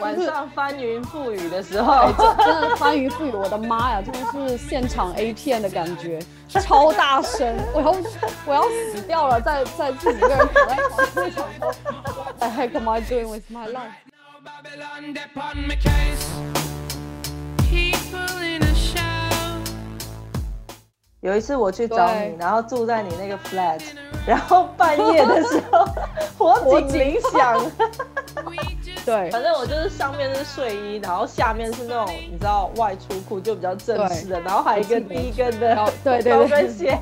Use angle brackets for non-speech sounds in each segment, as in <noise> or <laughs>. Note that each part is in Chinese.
晚上翻云覆雨的时哎候，这真的翻云覆雨，我的妈呀，真的是现场 A 片的感觉，超大声，我要我要死掉了，在在自己一个人躺在床上想说，What the heck am I doing with my life？有一次我去找你，然后住在你那个 flat，然后半夜的时候火警铃响 <laughs> 对。反正我就是上面是睡衣，然后下面是那种你知道外出裤，就比较正式的，然后还有一个低跟的对对高跟鞋。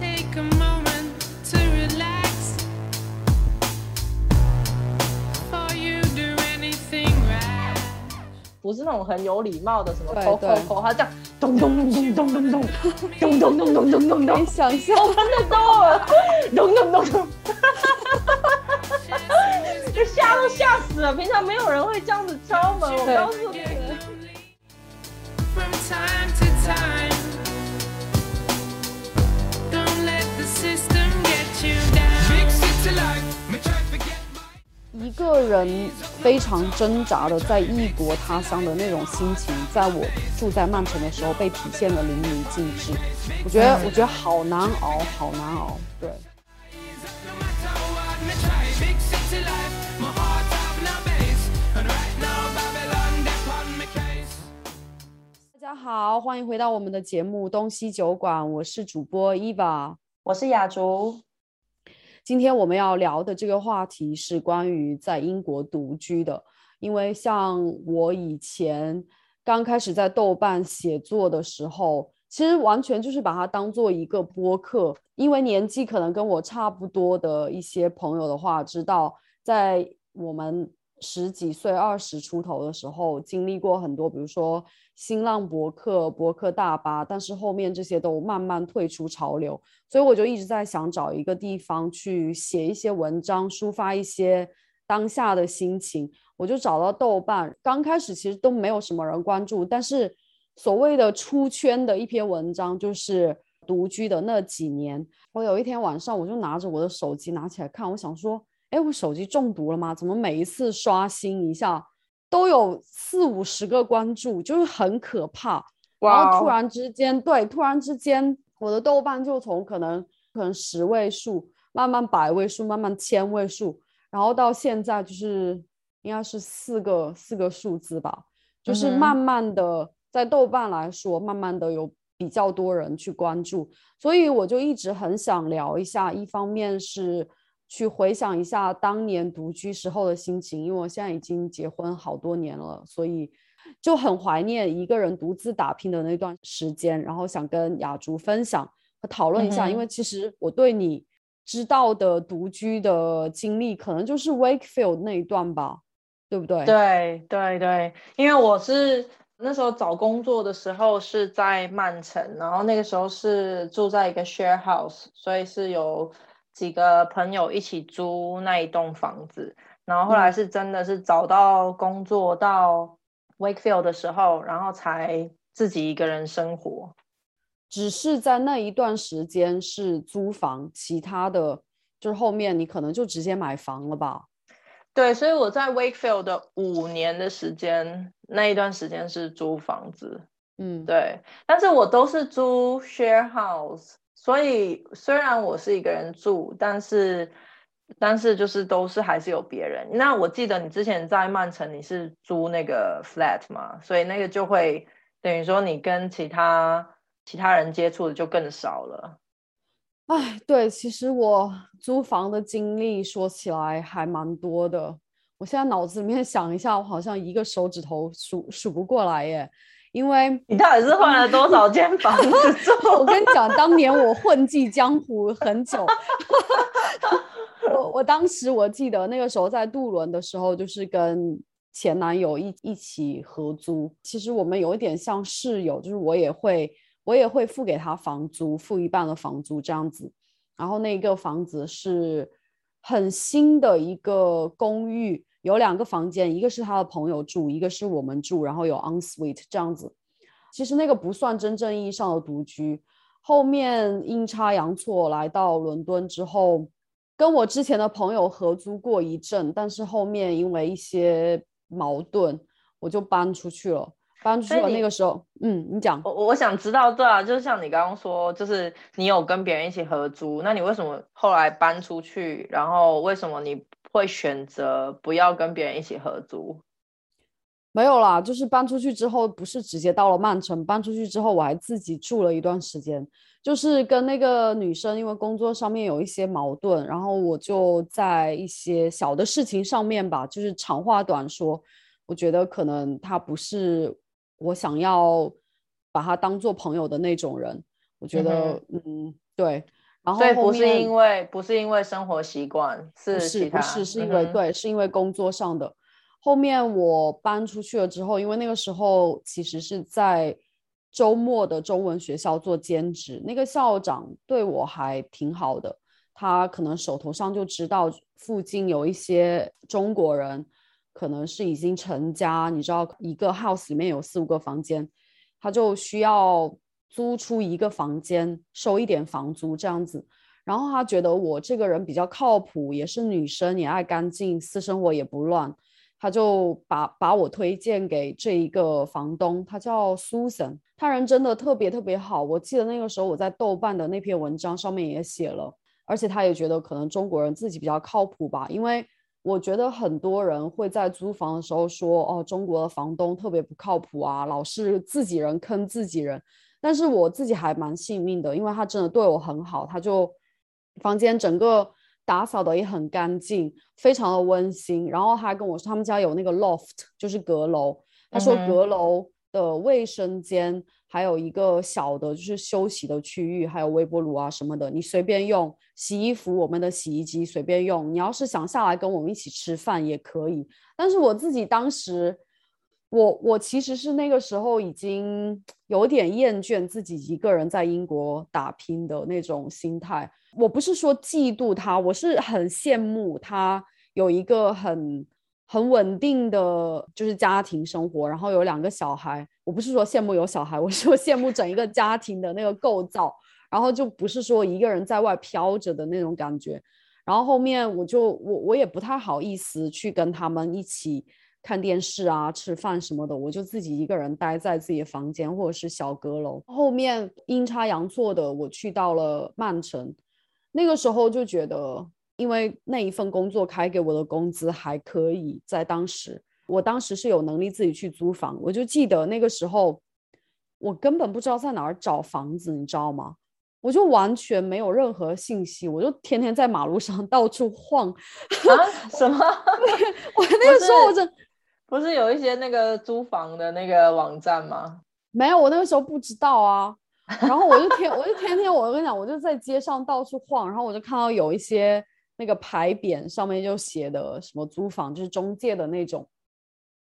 take a moment to relax. For you do anything right. 不是那种很有礼貌的什么他这样咚咚咚咚咚咚咚咚咚咚咚咚咚，想象我们都咚。咚咚咚咚咚咚，这吓都吓死了。平常没有人会这样子敲门，我告诉你们。一个人非常挣扎的在异国他乡的那种心情，在我住在曼城的时候被体现的淋漓尽致。我觉得，我觉得好难熬，好难熬。对。大家好，欢迎回到我们的节目《东西酒馆》，我是主播 Eva，我是雅竹。今天我们要聊的这个话题是关于在英国独居的，因为像我以前刚开始在豆瓣写作的时候，其实完全就是把它当做一个播客，因为年纪可能跟我差不多的一些朋友的话，知道在我们十几岁、二十出头的时候，经历过很多，比如说新浪博客、博客大巴，但是后面这些都慢慢退出潮流。所以我就一直在想找一个地方去写一些文章，抒发一些当下的心情。我就找到豆瓣，刚开始其实都没有什么人关注，但是所谓的出圈的一篇文章就是独居的那几年。我有一天晚上，我就拿着我的手机拿起来看，我想说，哎，我手机中毒了吗？怎么每一次刷新一下都有四五十个关注，就是很可怕。然后突然之间，对，突然之间，我的豆瓣就从可能可能十位数，慢慢百位数，慢慢千位数，然后到现在就是应该是四个四个数字吧，就是慢慢的在豆瓣来说，慢慢的有比较多人去关注，所以我就一直很想聊一下，一方面是去回想一下当年独居时候的心情，因为我现在已经结婚好多年了，所以就很怀念一个人独自打拼的那段时间，然后想跟雅竹分享和讨论一下，因为其实我对你知道的独居的经历，可能就是 Wakefield 那一段吧，对不对？对对对，因为我是那时候找工作的时候是在曼城，然后那个时候是住在一个 share house，所以是有几个朋友一起租那一栋房子。然后后来嗯是真的是找到工作到 Wakefield 的时候，然后才自己一个人生活。只是在那一段时间是租房，其他的就是后面你可能就直接买房了吧？对，所以我在 Wakefield 的五年的时间，那一段时间是租房子。嗯，对，但是我都是租 share house，所以虽然我是一个人住，但是但是就是都是还是有别人。那我记得你之前在曼城你是租那个 flat 嘛，所以那个就会等于说你跟其他其他人接触的就更少了。哎，对，其实我租房的经历说起来还蛮多的。我现在脑子里面想一下，我好像一个手指头数数不过来耶。因为 <laughs> 你到底是换了多少间房子 <laughs> 住？我跟你讲，当年我混迹江湖很久，<laughs> 我我当时我记得那个时候在渡轮的时候，就是跟前男友一一起合租。其实我们有一点像室友，就是我也会我也会付给他房租，付一半的房租这样子。然后那个房子是很新的一个公寓，有两个房间，一个是他的朋友住，一个是我们住，然后有 en suite 这样子。其实那个不算真正意义上的独居，后面阴差阳错来到伦敦之后，跟我之前的朋友合租过一阵，但是后面因为一些矛盾，我就搬出去了。搬出去那个时候，嗯，你讲。我我想知道，对啊，就是像你刚刚说，就是你有跟别人一起合租，那你为什么后来搬出去？然后为什么你会选择不要跟别人一起合租？没有啦，就是搬出去之后，不是直接到了曼城。搬出去之后，我还自己住了一段时间，就是跟那个女生，因为工作上面有一些矛盾，然后我就在一些小的事情上面吧，就是长话短说，我觉得可能她不是我想要把他当做朋友的那种人。我觉得，嗯对。然后所以不是因为不是因为生活习惯，是不是，不是是因为对，是因为工作上的。后面我搬出去了之后，因为那个时候其实是在周末的中文学校做兼职，那个校长对我还挺好的，他可能手头上就知道附近有一些中国人，可能是已经成家，你知道一个 house 里面有四五个房间，他就需要租出一个房间，收一点房租这样子。然后他觉得我这个人比较靠谱，也是女生，也爱干净，私生活也不乱，他就把把我推荐给这一个房东，他叫 Susan，他人真的特别特别好。我记得那个时候我在豆瓣的那篇文章上面也写了，而且他也觉得可能中国人自己比较靠谱吧，因为我觉得很多人会在租房的时候说，哦，中国的房东特别不靠谱啊，老是自己人坑自己人。但是我自己还蛮幸运的，因为他真的对我很好，他就房间整个打扫的也很干净，非常的温馨。然后他还跟我说，他们家有那个 loft，就是阁楼。他说阁楼的卫生间还有一个小的，就是休息的区域，还有微波炉啊什么的，你随便用。洗衣服，我们的洗衣机随便用。你要是想下来跟我们一起吃饭也可以。但是我自己当时。我我其实是那个时候已经有点厌倦自己一个人在英国打拼的那种心态。我不是说嫉妒他，我是很羡慕他有一个很很稳定的就是家庭生活，然后有两个小孩。我不是说羡慕有小孩，我是说羡慕整一个家庭的那个构造，然后就不是说一个人在外飘着的那种感觉。然后后面我就我我也不太好意思去跟他们一起。看电视啊、吃饭什么的，我就自己一个人待在自己的房间或者是小阁楼。后面阴差阳错的，我去到了曼城，那个时候就觉得，因为那一份工作开给我的工资还可以，在当时，我当时是有能力自己去租房。我就记得那个时候，我根本不知道在哪儿找房子，你知道吗？我就完全没有任何信息，我就天天在马路上 <laughs> 到处晃。啊？什么？<laughs> 我那个时候我真。不是有一些那个租房的那个网站吗？<laughs> 没有，我那个时候不知道啊。然后我就天，我就天天，我跟你讲，我就在街上到处晃，然后我就看到有一些那个牌匾上面就写的什么租房，就是中介的那种。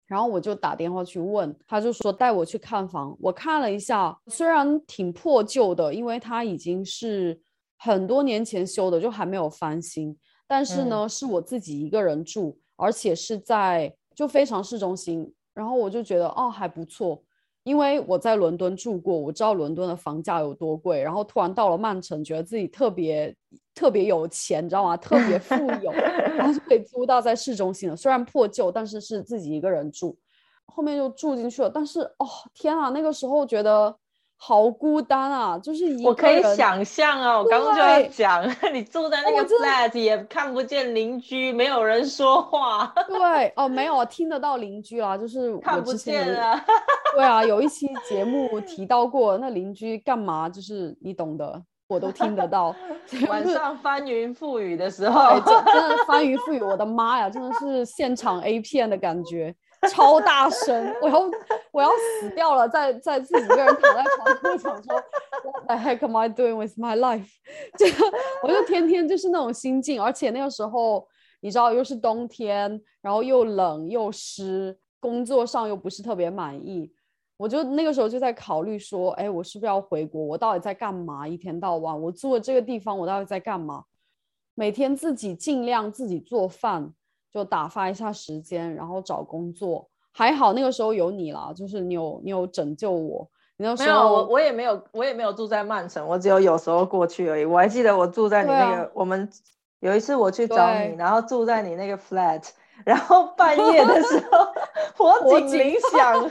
然后我就打电话去问，他就说带我去看房。我看了一下，虽然挺破旧的，因为它已经是很多年前修的，就还没有翻新。但是呢，是我自己一个人住，而且是在。就非常市中心，然后我就觉得哦还不错，因为我在伦敦住过，我知道伦敦的房价有多贵，然后突然到了曼城，觉得自己特别特别有钱，你知道吗？特别富有，然后就可以租到在市中心的，虽然破旧，但是是自己一个人住，后面就住进去了。但是哦天啊，那个时候觉得。好孤单啊！就是一我可以想象啊，我刚刚就要讲，<laughs> 你住在那个 flat 也看不见邻居，没有人说话。对哦，没有啊，听得到邻居啊，就是 <laughs> 看不见啊。<laughs> 对啊，有一期节目提到过，那邻居干嘛？就是你懂的，我都听得到。晚上翻云覆雨的时候，真真的翻云覆雨，我的妈呀，真的是现场 A 片的感觉。<laughs> 超大声，我要我要死掉了，在在自己一个人躺在床上想说，What the heck am I doing with my life？<laughs> 这个我就天天就是那种心境，而且那个时候你知道又是冬天，然后又冷又湿，工作上又不是特别满意，我就那个时候就在考虑说，哎，我是不是要回国？我到底在干嘛？一天到晚我住的这个地方，我到底在干嘛？每天自己尽量自己做饭。就打发一下时间，然后找工作。还好那个时候有你啦，就是你有你有拯救我。你那没有，我我也没有，我也没有住在曼城，我只有有时候过去而已。我还记得我住在你那个，我们有一次我去找你，然后住在你那个 flat，然后半夜的时候 <laughs> 火火警警铃 <laughs> 响，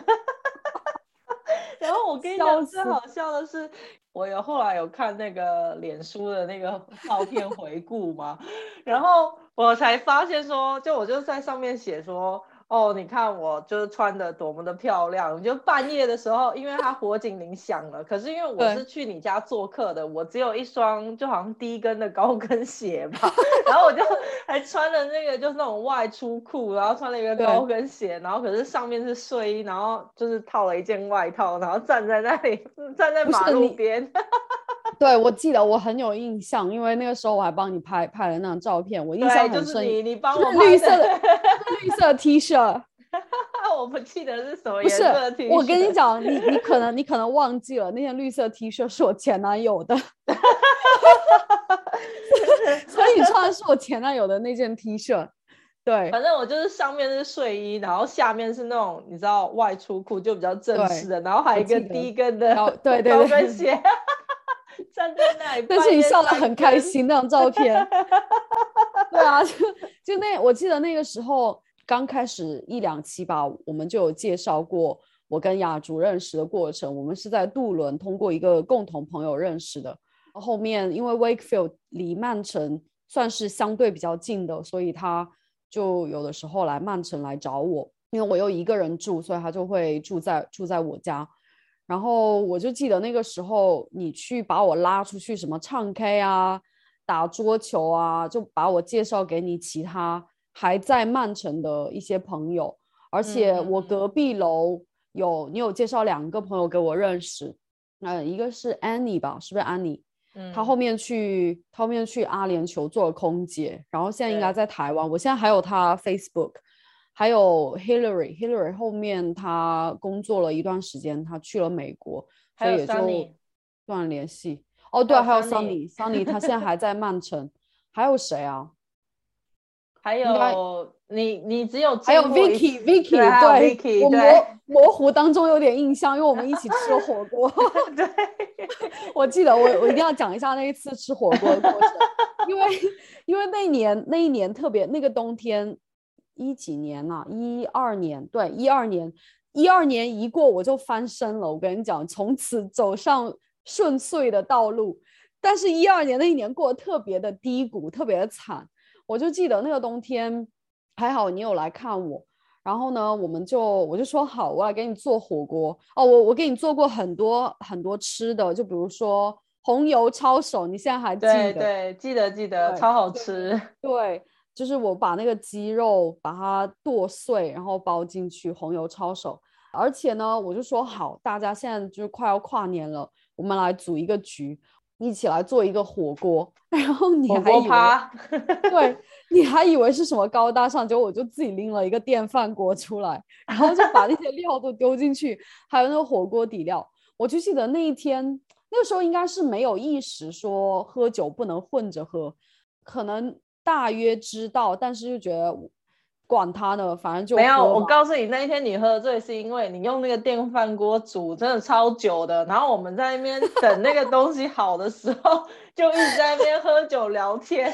<laughs> 然后我跟你笑讲，最好笑的是，我有后来有看那个脸书的那个照片回顾嘛，然后我才发现说，就我就在上面写说。哦，你看我就是穿的多么的漂亮！就半夜的时候，因为他火警铃响了，可是因为 <laughs> 我是去你家做客的，我只有一双就好像低跟的高跟鞋吧，<laughs> 然后我就 <laughs> 还穿了那个就是那种外出裤，然后穿了一个高跟鞋，然后可是上面是睡衣，然后就是套了一件外套，然后站在那里，站在马路边。对我记得我很有印象，因为那个时候我还帮你拍拍了那张照片，我印象，很深。就是你，你帮我拍绿色的绿色 T 恤，<laughs> 我不记得是什么颜色的 T 恤。我跟你讲，你你可能你可能忘记了，那件绿色 T 恤是我前男友的，<laughs> 所以你穿的是我前男友的那件 T 恤。对反正我就是上面是睡衣，然后下面是那种你知道外出裤，就比较正式的，然后还有一个低跟的对对高跟鞋，<laughs> <laughs> 站在那里。但是你笑得得很开。心那张照片。<laughs> 对啊，就就那我记得那个时候刚开始一两期吧，我们就有介绍过我跟雅竹认识的过程。我们是在渡轮通过一个共同朋友认识的。后面因为 Wakefield 离曼城算是相对比较近的，所以他就有的时候来曼城来找我，因为我又一个人住，所以他就会住在住在我家。然后我就记得那个时候，你去把我拉出去，什么唱 K 啊、打桌球啊，就把我介绍给你其他还在曼城的一些朋友。而且嗯嗯我隔壁楼有你有介绍两个朋友给我认识，呃，一个是 Annie 吧，是不是 Annie？嗯她后面去，她后面去阿联酋做了空姐，然后现在应该在台湾。我现在还有她 Facebook，还有 Hillary，Hillary 后面他工作了一段时间，他去了美国，还有所以也就断联系。哦，对啊，还还有有 Sunny Sunny，Sunny 她现在还在曼城。还有谁啊？还有你，你只有还有 Vicky，Vicky，对我对模模糊当中有点印象，因为我们一起吃了火锅。<laughs> 对，我记得我我一定要讲一下那一次吃火锅的过程，因为因为那一年那一年特别那个冬天一几年呐、一二年对一二年一二年一过我就翻身了，我跟你讲，从此走上顺遂的道路。但是，一二年那一年过得特别的低谷，特别的惨。我就记得那个冬天，还好你有来看我，然后呢，我们就我就说好，我来给你做火锅哦。我我给你做过很多很多吃的，就比如说红油抄手，你现在还记得？对对，记得记得，超好对吃。<laughs> 对，就是我把那个鸡肉把它剁碎，然后包进去红油抄手。而且呢，我就说好，大家现在就是快要跨年了，我们来组一个局，一起来做一个火锅。<laughs> 然后你还以为，<laughs> 对，你还以为是什么高大上，结果我就自己拎了一个电饭锅出来，然后就把那些料都丢进去，还有那个火锅底料。我就记得那一天，那个时候应该是没有意识说喝酒不能混着喝，可能大约知道，但是就觉得管他呢，反正就没有，我告诉你，那一天你喝醉是因为你用那个电饭锅煮，真的超久的。然后我们在那边等那个东西好的时候，就一直在那边喝酒聊天，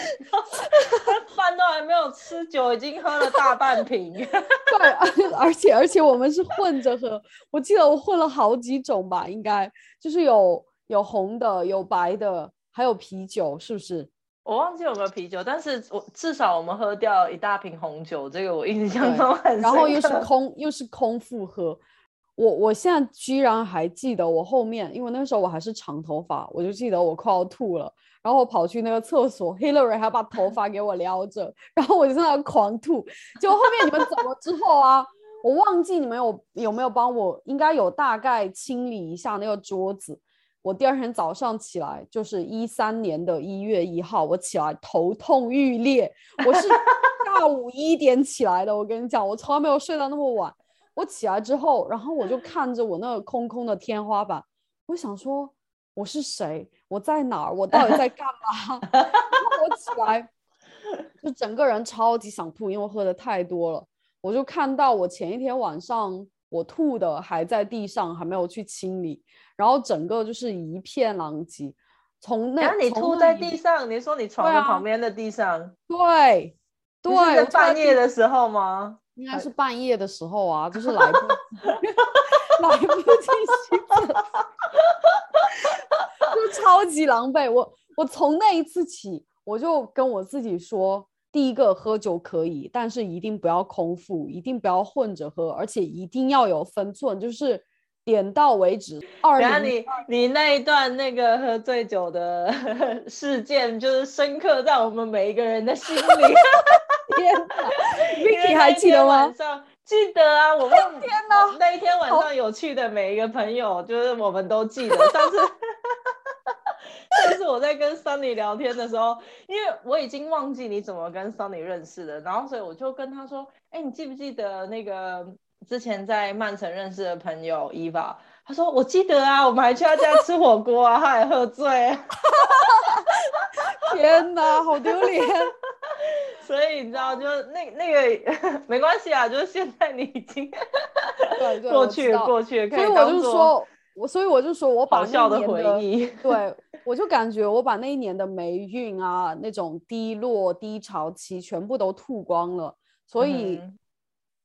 <laughs> 饭都还没有吃，酒已经喝了大半瓶。<laughs> 对，<laughs> 而且而且我们是混着喝，我记得我混了好几种吧，应该就是有有红的，有白的，还有啤酒，是不是？我忘记有没有啤酒，但是我至少我们喝掉一大瓶红酒，这个我印象中很深然后又是空又是空腹喝。我我现在居然还记得我后面，因为那时候我还是长头发，我就记得我快要吐了，然后我跑去那个厕所，<laughs> Hillary 还把头发给我撩着，然后我就在那狂吐。结果后面你们走了之后啊，我忘记你们有有没有帮我，应该有大概清理一下那个桌子。我第二天早上起来，就是一三年的一月一号，我起来头痛欲裂，我是 <laughs> 下午一点起来的。我跟你讲，我从来没有睡到那么晚。我起来之后，然后我就看着我那个空空的天花板，我想说我是谁？我在哪儿？我到底在干嘛？<laughs> 然后我起来，就整个人超级想吐，因为我喝的太多了。我就看到我前一天晚上我吐的还在地上，还没有去清理，然后整个就是一片狼藉。从那然后你吐在地上，你说你床旁边的地上，对对，半夜的时候吗？应该是半夜的时候啊，就是来不 <laughs> 来不及洗澡，就超级狼狈。我我从那一次起，我就跟我自己说，第一个喝酒可以，但是一定不要空腹，一定不要混着喝，而且一定要有分寸，就是点到为止。二然后你你那一段那个喝醉酒的 <laughs> 事件，就是深刻在我们每一个人的心里。<laughs> <laughs> Vicky 还记得吗晚？上记得啊，我们天哪那一天晚上有去的每一个朋友，就是我们都记得。<laughs> 上次 <laughs> 上次我在跟 Sunny 聊天的时候，因为我已经忘记你怎么跟 Sunny 认识的，然后所以我就跟他说：“哎，你记不记得那个之前在曼城认识的朋友 Eva？” 他说：“我记得啊，我们还去他家吃火锅啊，他还喝醉。” <laughs> 天哪，好丢脸！所以你知道，就是那那个 <laughs> 没关系啊，就是现在你已经对对，过去过去所以我就说，我所以我就说我把笑的回忆。<laughs> 对，我就感觉我把那一年的霉运啊，那种低落、低潮期全部都吐光了。所以嗯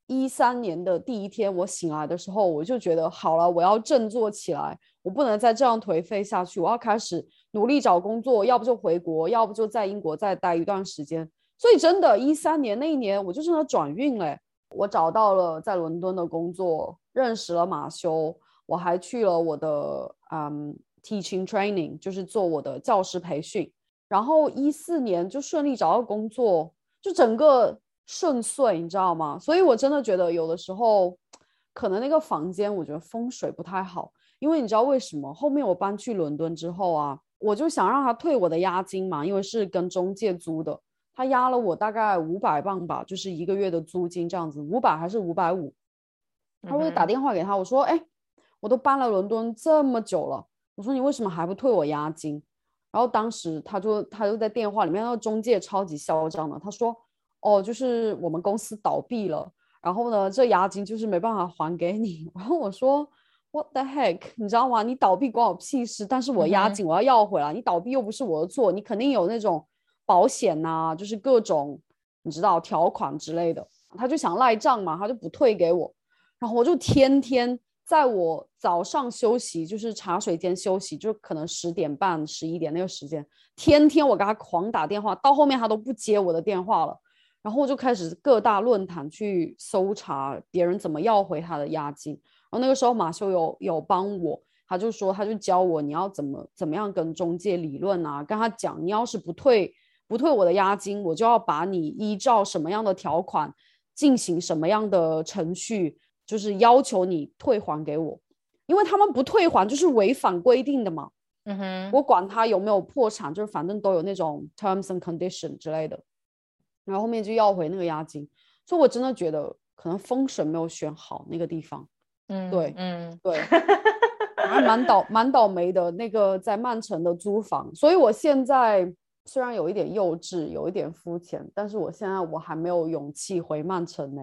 一三年的第一天，我醒来的时候，我就觉得好了，我要振作起来，我不能再这样颓废下去，我要开始努力找工作，要不就回国，要不就在英国再待一段时间。所以真的，一三年那一年，我就是那转运嘞。我找到了在伦敦的工作，认识了马修，我还去了我的嗯 teaching training，就是做我的教师培训。然后一四年就顺利找到工作，就整个顺遂，你知道吗？所以我真的觉得有的时候，可能那个房间我觉得风水不太好，因为你知道为什么？后面我搬去伦敦之后啊，我就想让他退我的押金嘛，因为是跟中介租的。他压了我大概五百磅吧，就是一个月的租金这样子，五百还是五百五？然后我就打电话给他，我说：“哎，我都搬了伦敦这么久了，我说你为什么还不退我押金？”然后当时他就他就在电话里面，那个中介超级嚣张的，他说：“哦，就是我们公司倒闭了，然后呢，这押金就是没办法还给你。”然后我说：“What the heck？你知道吗？你倒闭关我屁事，但是我押金我要要回来，你倒闭又不是我的错，你肯定有那种保险呐、就是各种你知道条款之类的。”他就想赖账嘛，他就不退给我。然后我就天天在我早上休息，就是茶水间休息，就可能十点半、十一点那个时间，天天我给他狂打电话，到后面他都不接我的电话了。然后我就开始各大论坛去搜查别人怎么要回他的押金。然后那个时候马修有有帮我，他就说他就教我你要怎么怎么样跟中介理论啊，跟他讲你要是不退不退我的押金，我就要把你依照什么样的条款进行什么样的程序，就是要求你退还给我，因为他们不退还就是违反规定的嘛。嗯哼，我管他有没有破产，就是反正都有那种 terms and condition 之类的，然后后面就要回那个押金，所以我真的觉得可能风水没有选好那个地方，嗯对嗯，对，<laughs> 还蛮倒蛮倒霉的那个在曼城的租房，所以我现在虽然有一点幼稚，有一点肤浅，但是我现在我还没有勇气回曼城呢，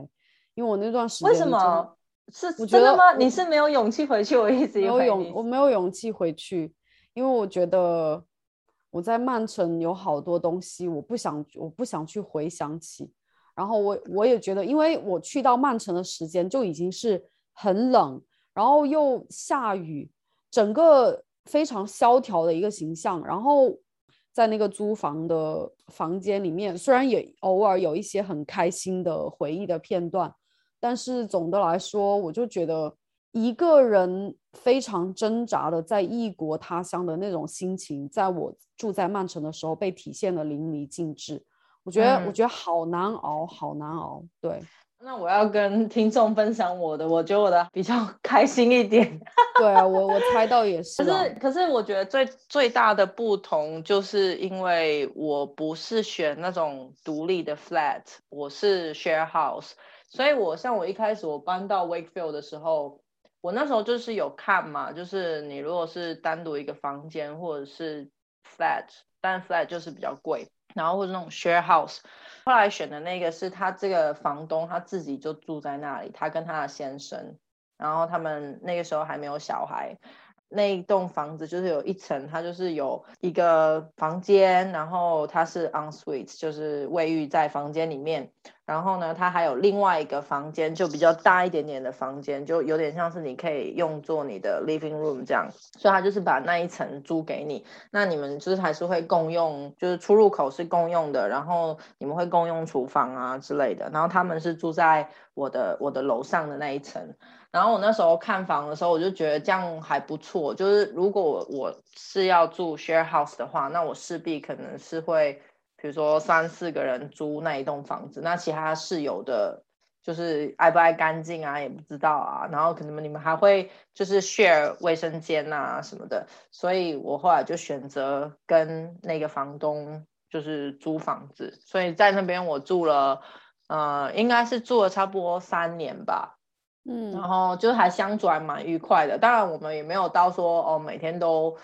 因为我那段时间为什么？是我觉得真的吗？你是没有勇气回去？我一直以没有，勇我没有勇气回去，因为我觉得我在曼城有好多东西，我不想我不想去回想起。然后我我也觉得，因为我去到曼城的时间就已经是很冷，然后又下雨，整个非常萧条的一个形象。然后在那个租房的房间里面，虽然也偶尔有一些很开心的回忆的片段，但是总的来说，我就觉得一个人非常挣扎的在异国他乡的那种心情，在我住在曼城的时候被体现的淋漓尽致。我觉得，我嗯觉得好难熬，好难熬。对，那我要跟听众分享我的，我觉得我的比较 <laughs> 开心一点。<laughs> 对啊，我我猜到也是啊。可是，可是我觉得最最大的不同，就是因为我不是选那种独立的 flat，我是 share house，所以我像我一开始我搬到 Wakefield 的时候，我那时候就是有看嘛，就是你如果是单独一个房间或者是 flat，但 flat 就是比较贵，然后或者那种 share house，后来选的那个是他这个房东他自己就住在那里，他跟他的先生。然后他们那个时候还没有小孩。那一栋房子就是有一层，它就是有一个房间，然后它是 on suite，就是卫浴在房间里面。然后呢，它还有另外一个房间，就比较大一点点的房间，就有点像是你可以用作你的 living room 这样。所以他就是把那一层租给你，那你们就是还是会共用，就是出入口是共用的，然后你们会共用厨房啊之类的。然后他们是住在我的我的楼上的那一层。然后我那时候看房的时候，我就觉得这样还不错。就是如果我我是要住 share house 的话，那我势必可能是会。比如说三四个人租那一栋房子，那其他室友的，就是爱不爱干净啊，也不知道啊。然后可能你们还会就是 share 卫生间啊什么的，所以我后来就选择跟那个房东就是租房子，所以在那边我住了，呃，应该是住了差不多三年吧，嗯，然后就还相处还蛮愉快的。当然我们也没有到说哦每天都。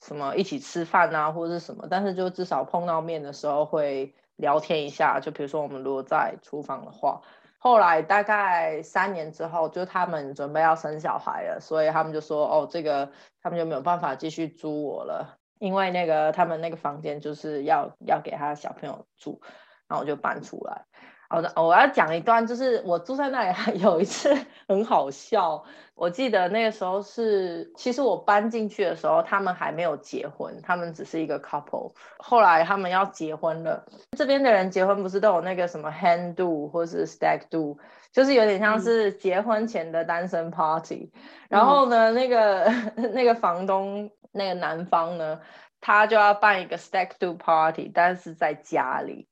什么一起吃饭啊，或者是什么，但是就至少碰到面的时候会聊天一下。就比如说我们如果在厨房的话，后来大概三年之后，就他们准备要生小孩了，所以他们就说哦，这个他们就没有办法继续租我了，因为那个他们那个房间就是要要给他小朋友住，然后我就搬出来。好的，我要讲一段，就是我住在那里 <laughs> 有一次很好笑。我记得那个时候是，其实我搬进去的时候，他们还没有结婚，他们只是一个 couple。后来他们要结婚了，这边的人结婚不是都有那个什么 hand do 或是 stag do，就是有点像是结婚前的单身 party。然后呢，那个 <laughs> 那个房东那个男方呢，他就要办一个 stag do party，但是在家里。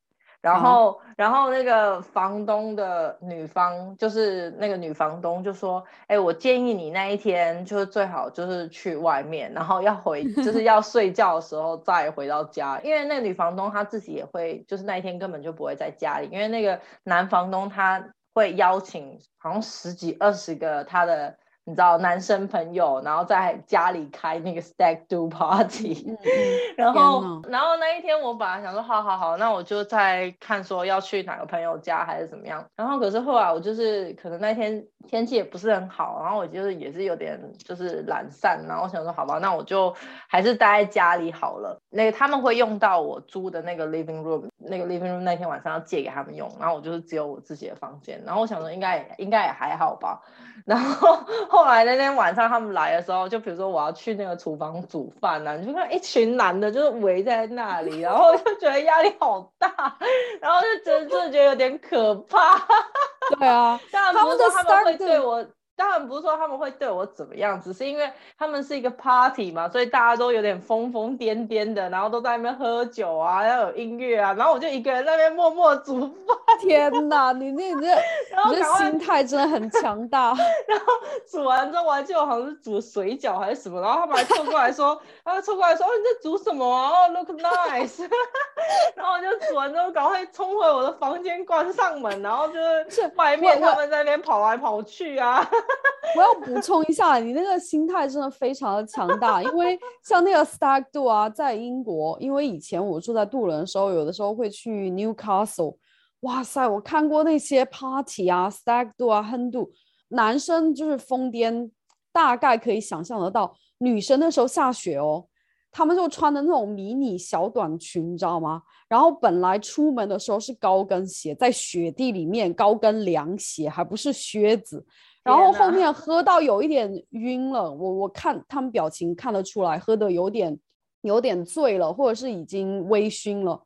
然后，然后那个房东的女方，就是那个女房东就说：“哎，我建议你那一天就是最好就是去外面，然后要回就是要睡觉的时候再回到家，因为那个女房东她自己也会，就是那一天根本就不会在家里，因为那个男房东他会邀请好像十几二十个他的。”你知道男生朋友，然后在家里开那个 stag do party，<laughs> 然后然后那一天我本来想说，好好好，那我就在看说要去哪个朋友家还是怎么样，然后可是后来我就是可能那天天气也不是很好，然后我就是也是有点就是懒散，然后我想说好吧，那我就还是待在家里好了。那个他们会用到我租的那个 living room，那个 living room 那天晚上要借给他们用，然后我就是只有我自己的房间，然后我想说应该应该也还好吧，然后。<laughs> 后来那天晚上他们来的时候，就比如说我要去那个厨房煮饭呐，你就看一群男的，就是围在那里，然后就觉得压力好大，然后就真的觉得有点可怕。对啊，<laughs> 当然不是说他们会对我。当然不是说他们会对我怎么样，只是因为他们是一个 party 嘛，所以大家都有点疯疯癫癫的，然后都在那边喝酒啊，要有音乐啊，然后我就一个人在那边默默煮饭。天哪，你那你这，你这 <laughs> 心态真的很强大。<laughs> 然后煮完之后，我还记得我好像是煮水饺还是什么，然后他们还凑过来说，<laughs> 他们凑过来说，哦你在煮什么啊？哦 look nice。然后我就煮完之后，赶快冲回我的房间，关上门，然后就是外面他们在那边跑来跑去啊。<laughs> 我要补充一下，你那个心态真的非常的强大，因为像那个 Stag Do 啊，在英国，因为以前我住在杜伦的时候，有的时候会去 Newcastle，哇塞，我看过那些 party 啊，Stag Do 啊，Hen Do，男生就是疯癫，大概可以想象得到，女生那时候下雪哦。他们就穿的那种迷你小短裙，你知道吗？然后本来出门的时候是高跟鞋，在雪地里面高跟凉鞋，还不是靴子。然后后面喝到有一点晕了，我我看他们表情看得出来，喝的有点有点醉了，或者是已经微醺了。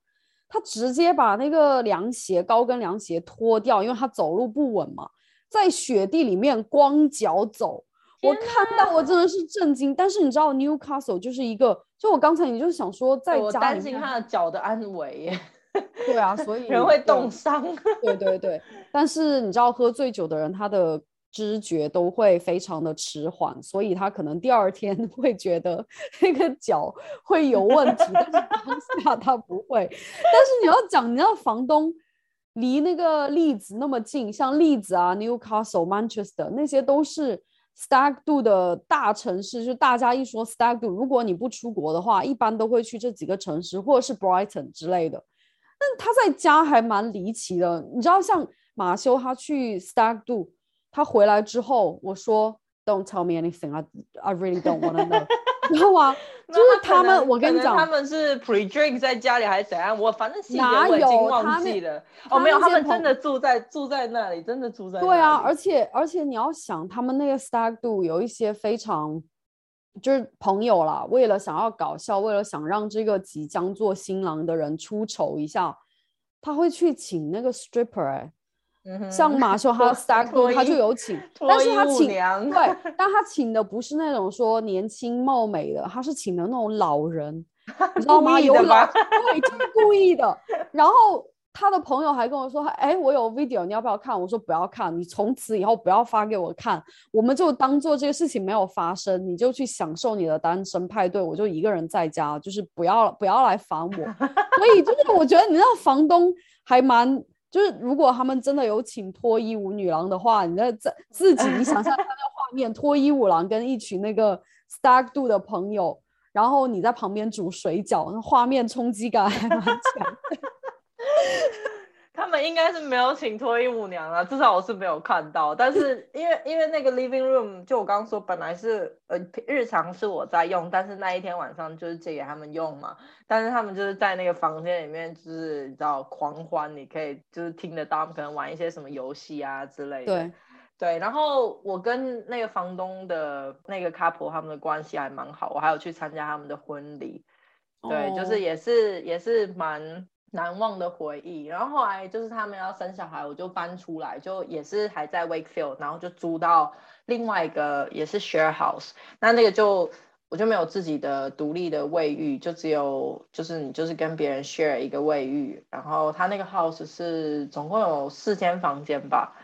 他直接把那个凉鞋高跟凉鞋脱掉，因为他走路不稳嘛，在雪地里面光脚走。我看到我真的是震惊，但是你知道 Newcastle 就是一个，就我刚才你就想说在我担心他的脚的安危耶，对啊，所以 <laughs> 人会冻伤，对对对，但是你知道喝醉酒的人他的知觉都会非常的迟缓，所以他可能第二天 <laughs> 会觉得那个脚会有问题，但是当下他不会。但是你要讲，你知道房东离那个例子那么近，像例子啊、Newcastle、Manchester 那些都是。Stag Do 的大城市，就大家一说 Stag Do，如果你不出国的话，一般都会去这几个城市，或者是 Brighton 之类的。那他在家还蛮离奇的，你知道，像马修他去 Stag Do，他回来之后，我说 Don't tell me anything, I I really don't want to know，<laughs> 你知道吗？就是他们我跟你讲他们是 pre drink 在家里还是怎样？我反正细节哪我已经有忘记了。哦，没有，他们真的住在住在那里，真的住在对啊，而且而且你要想，他们那个 stag do 有一些非常就是朋友啦，为了想要搞笑，为了想让这个即将做新郎的人出丑一下，他会去请那个 stripper 哎、嗯像马 <laughs> 修他的 stag do 脱他就有请，但是他请对，但他请的不是那种说年轻貌美的，他是请的那种老人，你知道吗？<laughs> 有老对，就是故意的。然后他的朋友还跟我说：“哎，我有 video，你要不要看？”我说：“不要看，你从此以后不要发给我看，我们就当做这个事情没有发生，你就去享受你的单身派对，我就一个人在家，就是不要不要来烦我。<laughs> ”所以就是我觉得你知道房东还蛮。就是如果他们真的有请脱衣舞女郎的话，你在在自己你想象他那个画面，脱衣舞郎跟一群那个 Star do 的朋友，然后你在旁边煮水饺，那画面冲击感还蛮强。他们应该是没有请脱衣舞娘啊，至少我是没有看到。但是 <laughs> 因为因为那个 living room，就我刚刚说，本来是呃日常是我在用，但是那一天晚上就是借给他们用嘛。但是他们就是在那个房间里面，就是你知道狂欢，你可以就是听得到，可能玩一些什么游戏啊之类的。对，对，然后我跟那个房东的那个 couple 他们的关系还蛮好，我还有去参加他们的婚礼。对，就哦是也是也是蛮难忘的回忆。然后后来就是他们要生小孩，我就搬出来，就也是还在 Wakefield，然后就租到另外一个也是 share house。那那个就我就没有自己的独立的卫浴，就只有就是你就是跟别人 share 一个卫浴。然后他那个 house 是总共有四间房间吧，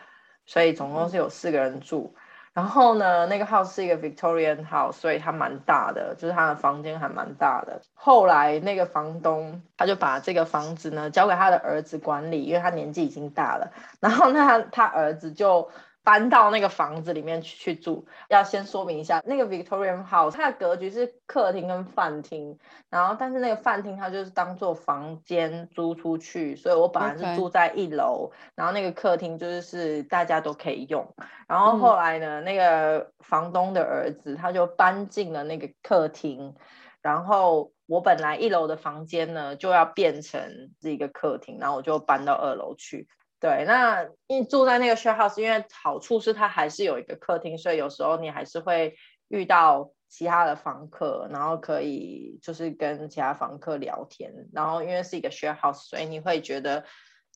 所以总共是有四个人住。然后呢，那个 house 是一个 Victorian house，所以它蛮大的，就是它的房间还蛮大的。后来那个房东他就把这个房子呢交给他的儿子管理，因为他年纪已经大了。然后那，他他儿子就搬到那个房子里面去去住。要先说明一下，那个 Victorian house 它的格局是客厅跟饭厅，然后但是那个饭厅它就是当做房间租出去，所以我本来是住在一楼然后那个客厅就是是大家都可以用。然后后来呢，那个房东的儿子他就搬进了那个客厅，然后我本来一楼的房间呢就要变成是一个客厅，然后我就搬到二楼去。对，那因为住在那个 share house，因为好处是它还是有一个客厅，所以有时候你还是会遇到其他的房客，然后可以就是跟其他房客聊天。然后因为是一个 share house，所以你会觉得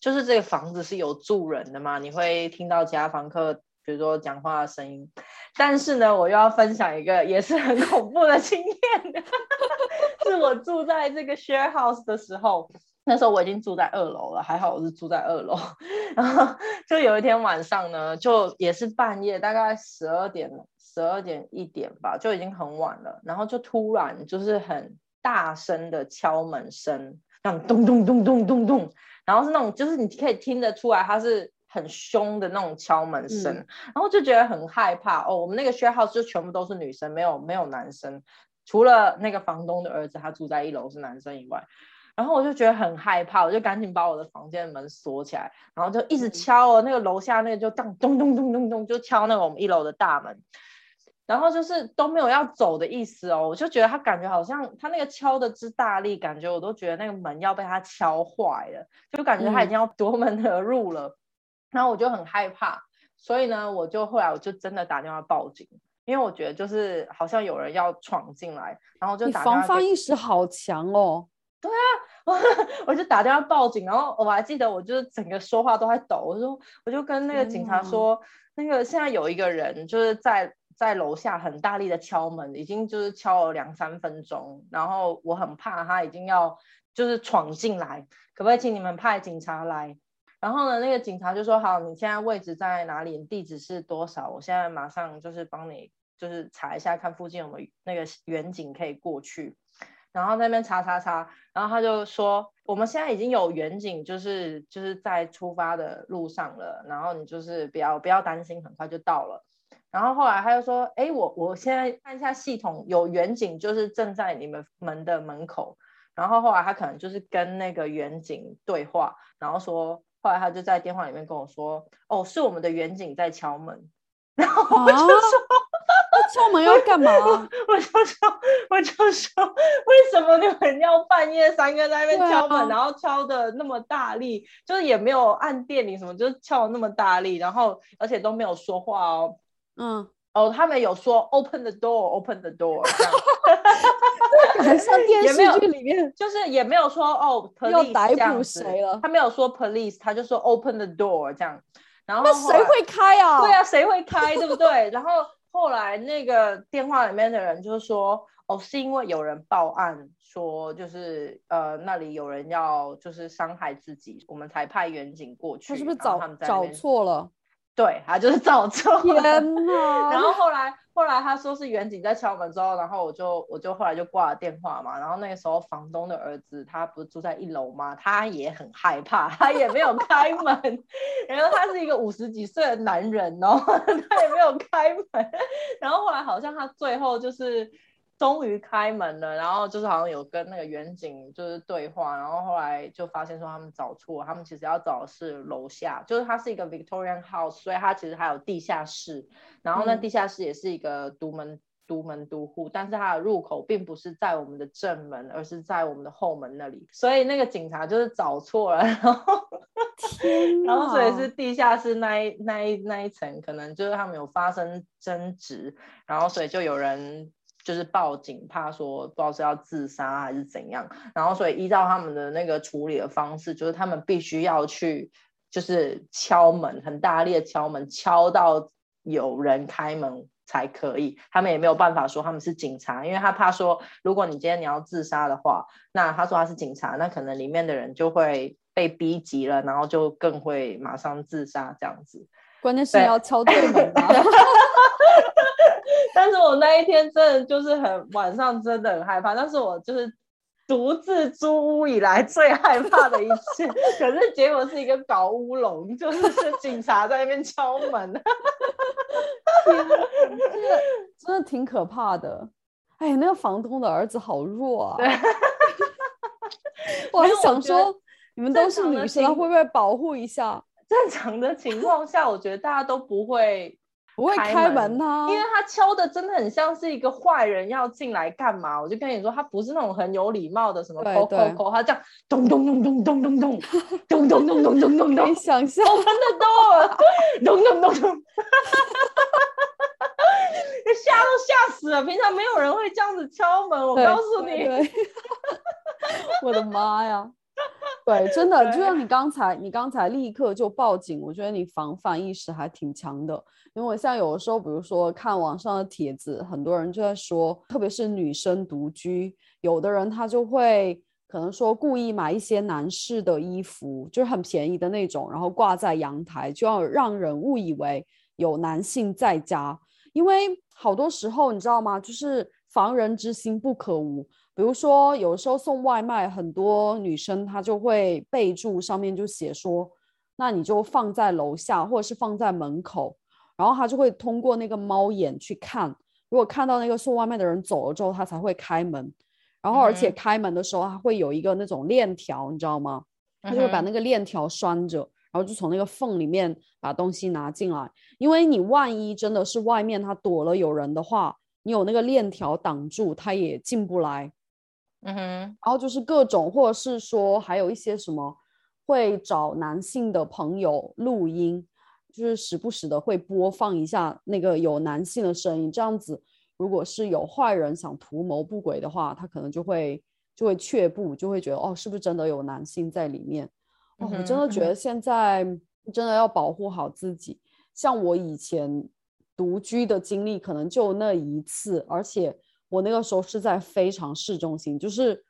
就是这个房子是有住人的嘛，你会听到其他房客比如说讲话的声音。但是呢，我又要分享一个也是很恐怖的经验，<laughs> 是我住在这个 share house 的时候。那时候我已经住在二楼了，还好我是住在二楼。<laughs> 然后就有一天晚上呢，就也是半夜，大概十二点、十二点一点吧，就已经很晚了。然后就突然就是很大声的敲门声，那种咚咚咚咚咚咚，然后是那种就是你可以听得出来它是很凶的那种敲门声，嗯然后就觉得很害怕哦。我们那个 share house 就全部都是女生，没有没有男生，除了那个房东的儿子他住在一楼是男生以外。然后我就觉得很害怕，我就赶紧把我的房间的门锁起来，然后就一直嗯。敲哦，那个楼下那个就当咚咚咚咚咚，就敲那个我们一楼的大门，然后就是都没有要走的意思哦，我就觉得他感觉好像他那个敲的之大力，感觉我都觉得那个门要被他敲坏了，就感觉他已经要夺门而入了，然后我就很害怕，所以呢，我就后来我就真的打电话报警，因为我觉得就是好像有人要闯进来，然后就你打电话防范意识好强哦。<laughs> 我我就打电话报警，然后我还记得我就是整个说话都在抖，我说我就跟那个警察说，那个现在有一个人就是在在楼下很大力的敲门，已经就是敲了两三分钟，然后我很怕他已经要就是闯进来，可不可以请你们派警察来？然后呢，那个警察就说好，你现在位置在哪里？地址是多少？我现在马上就是帮你就是查一下，看附近有没有那个远景可以过去。然后那边查查查，然后他就说我们现在已经有远景，就是就是在出发的路上了，然后你就是不要不要担心，很快就到了。然后后来他就说，哎，我我现在看一下系统，有远景就是正在你们门的门口。然后后来他可能就是跟那个远景对话，然后说，后来他就在电话里面跟我说，哦，是我们的远景在敲门。<laughs> 然后我就说，敲门要干嘛？<laughs> 我就说，我就说，为什么你们要半夜三更在那边敲门，啊然后敲的那么大力，就是也没有按电铃什么，就是敲的那么大力，然后而且都没有说话哦。嗯，哦，他们有说 open the door，open the door，这样 <laughs> 很像电也没有视剧里面就是也没有说哦要 police 逮捕谁了他没有说 police，他就说 open the door 这样。然后那谁会开啊？对啊，谁会开，对不对？然后后来那个电话里面的人就说，哦，是因为有人报案说，就是呃那里有人要就是伤害自己，我们才派远警过去。他是不是找找？错了？对，他就是找错了。天 <laughs> 哪！然后后来后来他说是远景在敲门之后，然后我就我就后来就挂了电话嘛。然后那个时候房东的儿子他不是住在一楼吗？他也很害怕，他也没有开门。<laughs> 然后他是一个五十几岁的男人哦，<laughs> 他也没有开门。然后后来好像他最后就是。终于开门了，然后就是好像有跟那个远景就是对话，然后后来就发现说他们找错，他们其实要找的是楼下，就是它是一个 Victorian House，所以它其实还有地下室，然后呢，嗯。地下室也是一个独门独门独户，但是它的入口并不是在我们的正门，而是在我们的后门那里，所以那个警察就是找错了，然后天然后所以是地下室那一那一那一层，可能就是他们有发生争执，然后所以就有人就是报警，怕说不知道是要自杀还是怎样，然后所以依照他们的那个处理的方式，就是他们必须要去就是敲门，很大力的敲门，敲到有人开门。才可以，他们也没有办法说他们是警察，因为他怕说，如果你今天你要自杀的话，那他说他是警察，那可能里面的人就会被逼急了，然后就更会马上自杀这样子。关键是要敲对门啊！<laughs> 但是我那一天真的就是很晚上真的很害怕，但是我就是独自租屋以来最害怕的一次。<laughs> 可是结果是一个搞乌龙，就是是警察在那边敲门。<laughs> 天哪这个真的挺可怕的。哎，那个房东的儿子好弱啊！<laughs> 我还想说，你们都是女生，会不会保护一下？正常的情况下，我觉得大家都不会不会开开门门啊呐、因为他敲的真的很像是一个坏人要进来干嘛？我就跟你说，他不是那种很有礼貌的什么对扣扣扣，他这样咚咚咚咚咚咚咚咚咚咚咚咚咚咚可以咚想象，，open the door，咚咚咚咚，<laughs> 吓都吓死了。平常没有人会这样子敲门，我对告诉你。对对 <laughs> 我的妈呀！对，真的，就像你刚才，你刚才立刻就报警，我觉得你防范意识还挺强的。因为我像有的时候，比如说看网上的帖子，很多人就在说，特别是女生独居，有的人他就会可能说故意买一些男士的衣服，就是很便宜的那种，然后挂在阳台，就要让人误以为有男性在家。因为好多时候你知道吗？就是防人之心不可无。比如说，有时候送外卖，很多女生她就会备注上面就写说，那你就放在楼下或者是放在门口，然后她就会通过那个猫眼去看，如果看到那个送外卖的人走了之后，她才会开门。然后而且开门的时候，它会有一个那种链条，你知道吗？她就会把那个链条拴着，然后就从那个缝里面把东西拿进来。因为你万一真的是外面他躲了有人的话，你有那个链条挡住，他也进不来。嗯哼，然后就是各种，或者是说还有一些什么会找男性的朋友录音，就是时不时的会播放一下那个有男性的声音，这样子，如果是有坏人想图谋不轨的话，他可能就会就会却步，就会觉得哦，是不是真的有男性在里面？哦，我真的觉得现在真的要保护好自己。像我以前独居的经历，可能就那一次，而且我那个时候是在非常市中心，就是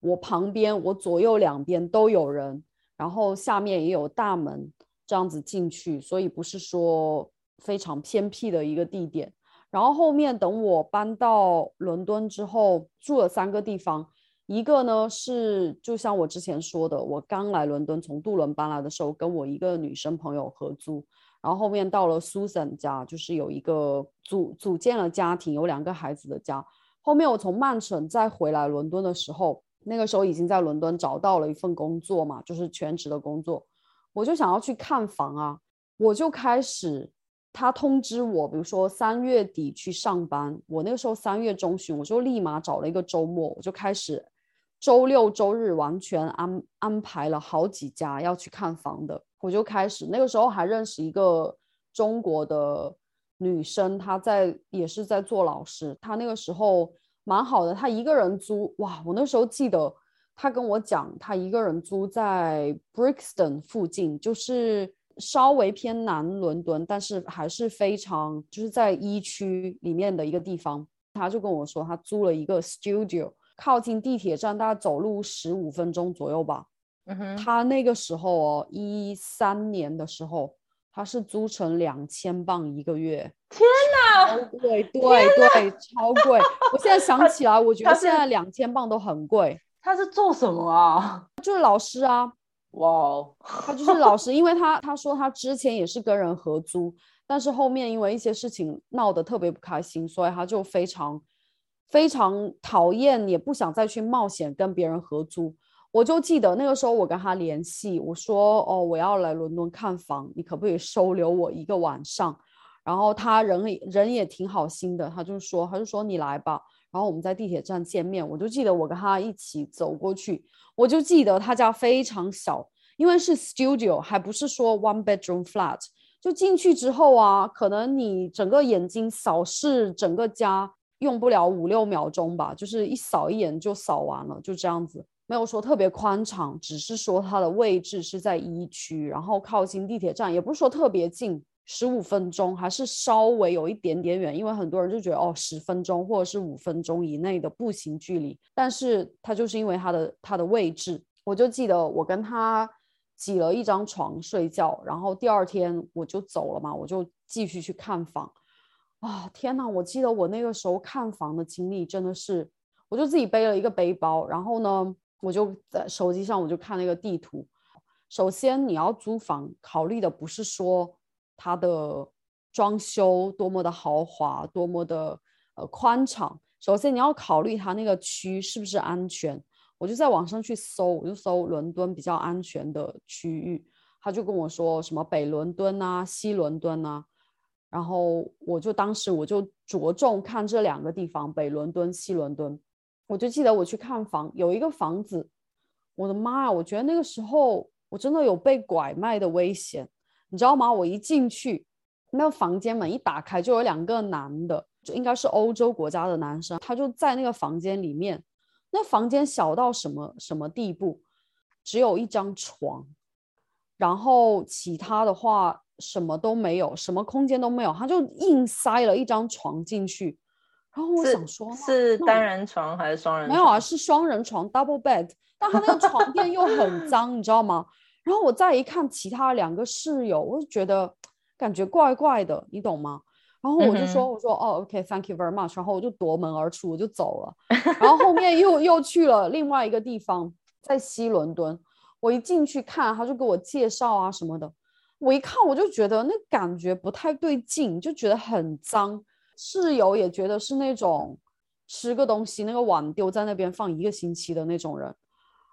我旁边、我左右两边都有人，然后下面也有大门这样子进去，所以不是说非常偏僻的一个地点。然后后面等我搬到伦敦之后，住了三个地方，一个呢是就像我之前说的，我刚来伦敦从杜伦搬来的时候，跟我一个女生朋友合租。然后后面到了 Susan 家，就是有一个组组建了家庭，有两个孩子的家。后面我从曼城再回来伦敦的时候，那个时候已经在伦敦找到了一份工作嘛，就是全职的工作。我就想要去看房啊，我就开始他通知我，比如说三月底去上班，我那个时候三月中旬，我就立马找了一个周末，我就开始周六周日完全安安排了好几家要去看房的，我就开始那个时候还认识一个中国的女生，她在也是在做老师，她那个时候蛮好的，她一个人租，哇，我那时候记得她跟我讲，她一个人租在 Brixton 附近，就是。稍微偏南伦敦，但是还是非常就是在一区里面的一个地方。她就跟我说，她租了一个 studio，靠近地铁站，大概走路十五分钟左右吧。嗯哼，他那个时候哦，一三年的时候，他是租成两千镑一个月。天哪！超贵，对对，超贵。我现在 <laughs> 想起来，我觉得他现在两千镑都很贵。他是做什么啊？<laughs> 就是老师啊，哇哦，他就是老师，因为他他说他之前也是跟人合租，但是后面因为一些事情闹得特别不开心，所以他就非常非常讨厌，也不想再去冒险跟别人合租。我就记得那个时候我跟他联系，我说哦我要来伦敦看房，你可不可以收留我一个晚上？然后他人人也挺好心的，他就说他就说你来吧，然后我们在地铁站见面。我就记得我跟他一起走过去，我就记得他家非常小，因为是 studio，还不是说 one bedroom flat。就进去之后啊，可能你整个眼睛扫视整个家用不了五六秒钟吧，就是一扫一眼就扫完了，就这样子，没有说特别宽敞，只是说它的位置是在一区，然后靠近地铁站，也不是说特别近，十五分钟还是稍微有一点点远，因为很多人就觉得哦，十分钟或者是五分钟以内的步行距离，但是它就是因为它的它的位置，我就记得我跟他挤了一张床睡觉，然后第二天我就走了嘛，我就继续去看房。啊，天呐！我记得我那个时候看房的经历真的是，我就自己背了一个背包，然后呢，我就在手机上我就看那个地图。首先你要租房，考虑的不是说它的装修多么的豪华，多么的呃宽敞，首先你要考虑它那个区是不是安全。我就在网上去搜，我就搜伦敦比较安全的区域，他就跟我说什么北伦敦啊、西伦敦啊，然后我就当时我就着重看这两个地方，北伦敦、西伦敦。我就记得我去看房，有一个房子，我的妈呀！我觉得那个时候我真的有被拐卖的危险，你知道吗？我一进去，那个房间门一打开，就有两个男的，就应该是欧洲国家的男生，他就在那个房间里面。那房间小到什么什么地步？只有一张床，然后其他的话什么都没有，什么空间都没有，他就硬塞了一张床进去。然后我想说，是单人床还是双人床？没有啊，是双人床 double bed，但他那个床垫又很脏，你知道吗？然后我再一看其他两个室友，我就觉得感觉怪怪的，你懂吗？然后我就说，嗯我说哦，OK，thank、you very much，然后我就夺门而出，我就走了。然后后面又又去了另外一个地方，在西伦敦。我一进去看，他就给我介绍啊什么的。我一看我就觉得那感觉不太对劲，就觉得很脏。室友也觉得是那种吃个东西那个碗丢在那边放一个星期的那种人。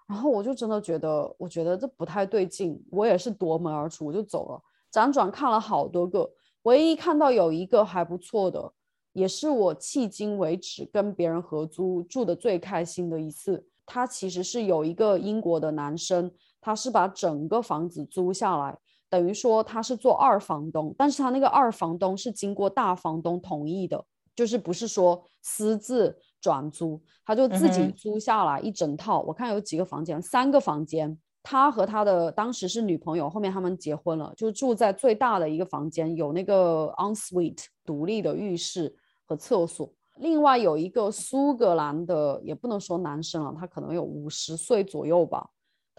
然后我就真的觉得，我觉得这不太对劲，我也是夺门而出，我就走了。辗转看了好多个，唯一看到有一个还不错的，也是我迄今为止跟别人合租住的最开心的一次。他其实是有一个英国的男生，他是把整个房子租下来，等于说他是做二房东，但是他那个二房东是经过大房东同意的，就是不是说私自转租，他就自己租下来一整套。我看有几个房间，三个房间。他和他的当时是女朋友，后面他们结婚了，就住在最大的一个房间，有那个 ensuite 独立的浴室和厕所。另外有一个苏格兰的，也不能说男生了，他可能有五十岁左右吧，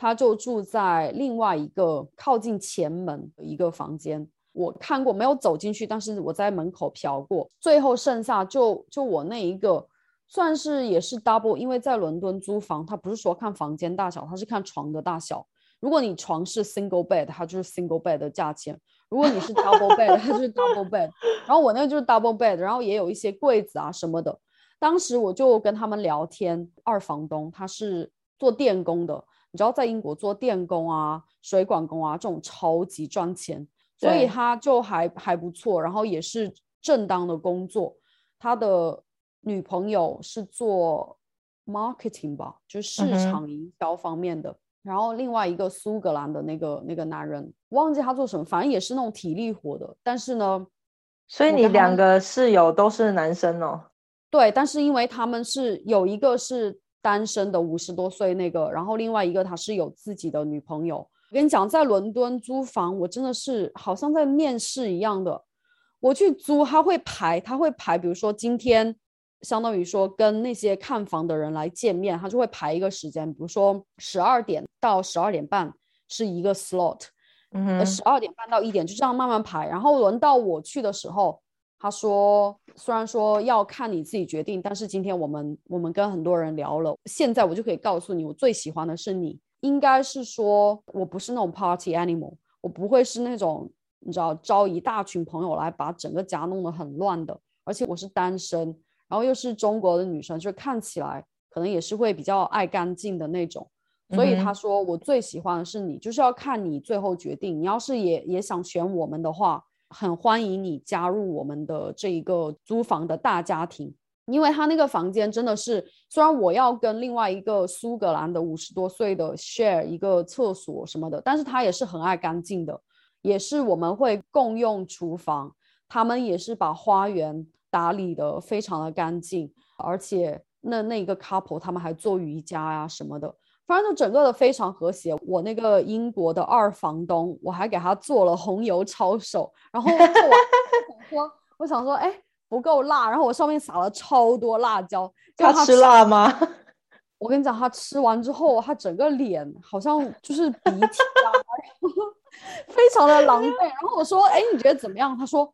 他就住在另外一个靠近前门的一个房间。我看过，没有走进去，但是我在门口瞟过。最后剩下就就我那一个，算是也是 double，因为在伦敦租房，它不是说看房间大小，它是看床的大小。如果你床是 single bed，它就是 single bed 的价钱；如果你是 double bed，它就是 double bed。<laughs> 然后我那个就是 double bed，然后也有一些柜子啊什么的。当时我就跟他们聊天，二房东他是做电工的，你知道在英国做电工啊、水管工啊这种超级赚钱，所以他就还还不错，然后也是正当的工作。他的女朋友是做 marketing 吧，就市嗯哼场营销方面的。然后另外一个苏格兰的那个那个男人，忘记他做什么，反正也是那种体力活的。但是呢，所以你两个室友都是男生哦。对，但是因为他们是有一个是单身的五十多岁那个，然后另外一个他是有自己的女朋友。我跟你讲，在伦敦租房，我真的是好像在面试一样的。我去租，他会排，他会排，比如说今天，相当于说跟那些看房的人来见面，他就会排一个时间，比如说十二点到十二点半是一个 slot，呃，嗯哼，十二点半到一点就这样慢慢排。然后轮到我去的时候，他说虽然说要看你自己决定，但是今天我们我们跟很多人聊了，现在我就可以告诉你，我最喜欢的是你。应该是说我不是那种 party animal，我不会是那种你知道招一大群朋友来把整个家弄得很乱的，而且我是单身，然后又是中国的女生，就看起来可能也是会比较爱干净的那种。所以他说我最喜欢的是你，就是要看你最后决定。你要是也也想选我们的话，很欢迎你加入我们的这一个租房的大家庭。因为他那个房间真的是，虽然我要跟另外一个苏格兰的五十多岁的 share 一个厕所什么的，但是他也是很爱干净的，也是我们会共用厨房，他们也是把花园打理的非常的干净，而且那那个 couple 他们还做瑜伽呀、什么的，反正就整个的非常和谐。我那个英国的二房东，我还给他做了红油抄手，然后我说，<laughs> 我想说，哎。不够辣，然后我上面撒了超多辣椒。他吃辣吗？我跟你讲，他吃完之后，他整个脸好像就是鼻涕非常的狼狈。然后我说：“哎，你觉得怎么样？”他说：“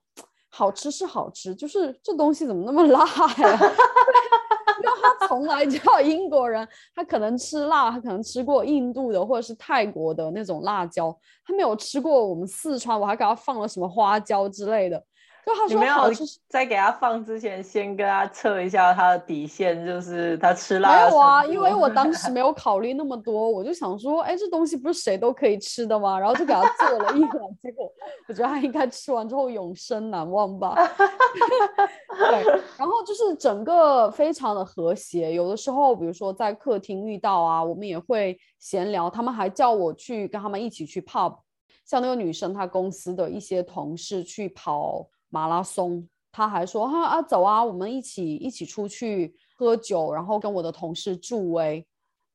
好吃是好吃，就是这东西怎么那么辣呀？” <laughs> 他从来叫英国人，他可能吃辣，他可能吃过印度的或者是泰国的那种辣椒，他没有吃过我们四川，我还给他放了什么花椒之类的。就他说没有好吃是在给他放之前，先跟他测一下他的底线，就是他吃辣没有啊，因为我当时没有考虑那么多，我就想说，哎，这东西不是谁都可以吃的吗？然后就给他做了一碗，结果我觉得他应该吃完之后永生难忘吧。<laughs> 对，然后就是整个非常的和谐，有的时候比如说在客厅遇到啊，我们也会闲聊，他们还叫我去跟他们一起去 pub，像那个女生她公司的一些同事去跑马拉松。他还说哈啊走啊，我们一起一起出去喝酒，然后跟我的同事助威，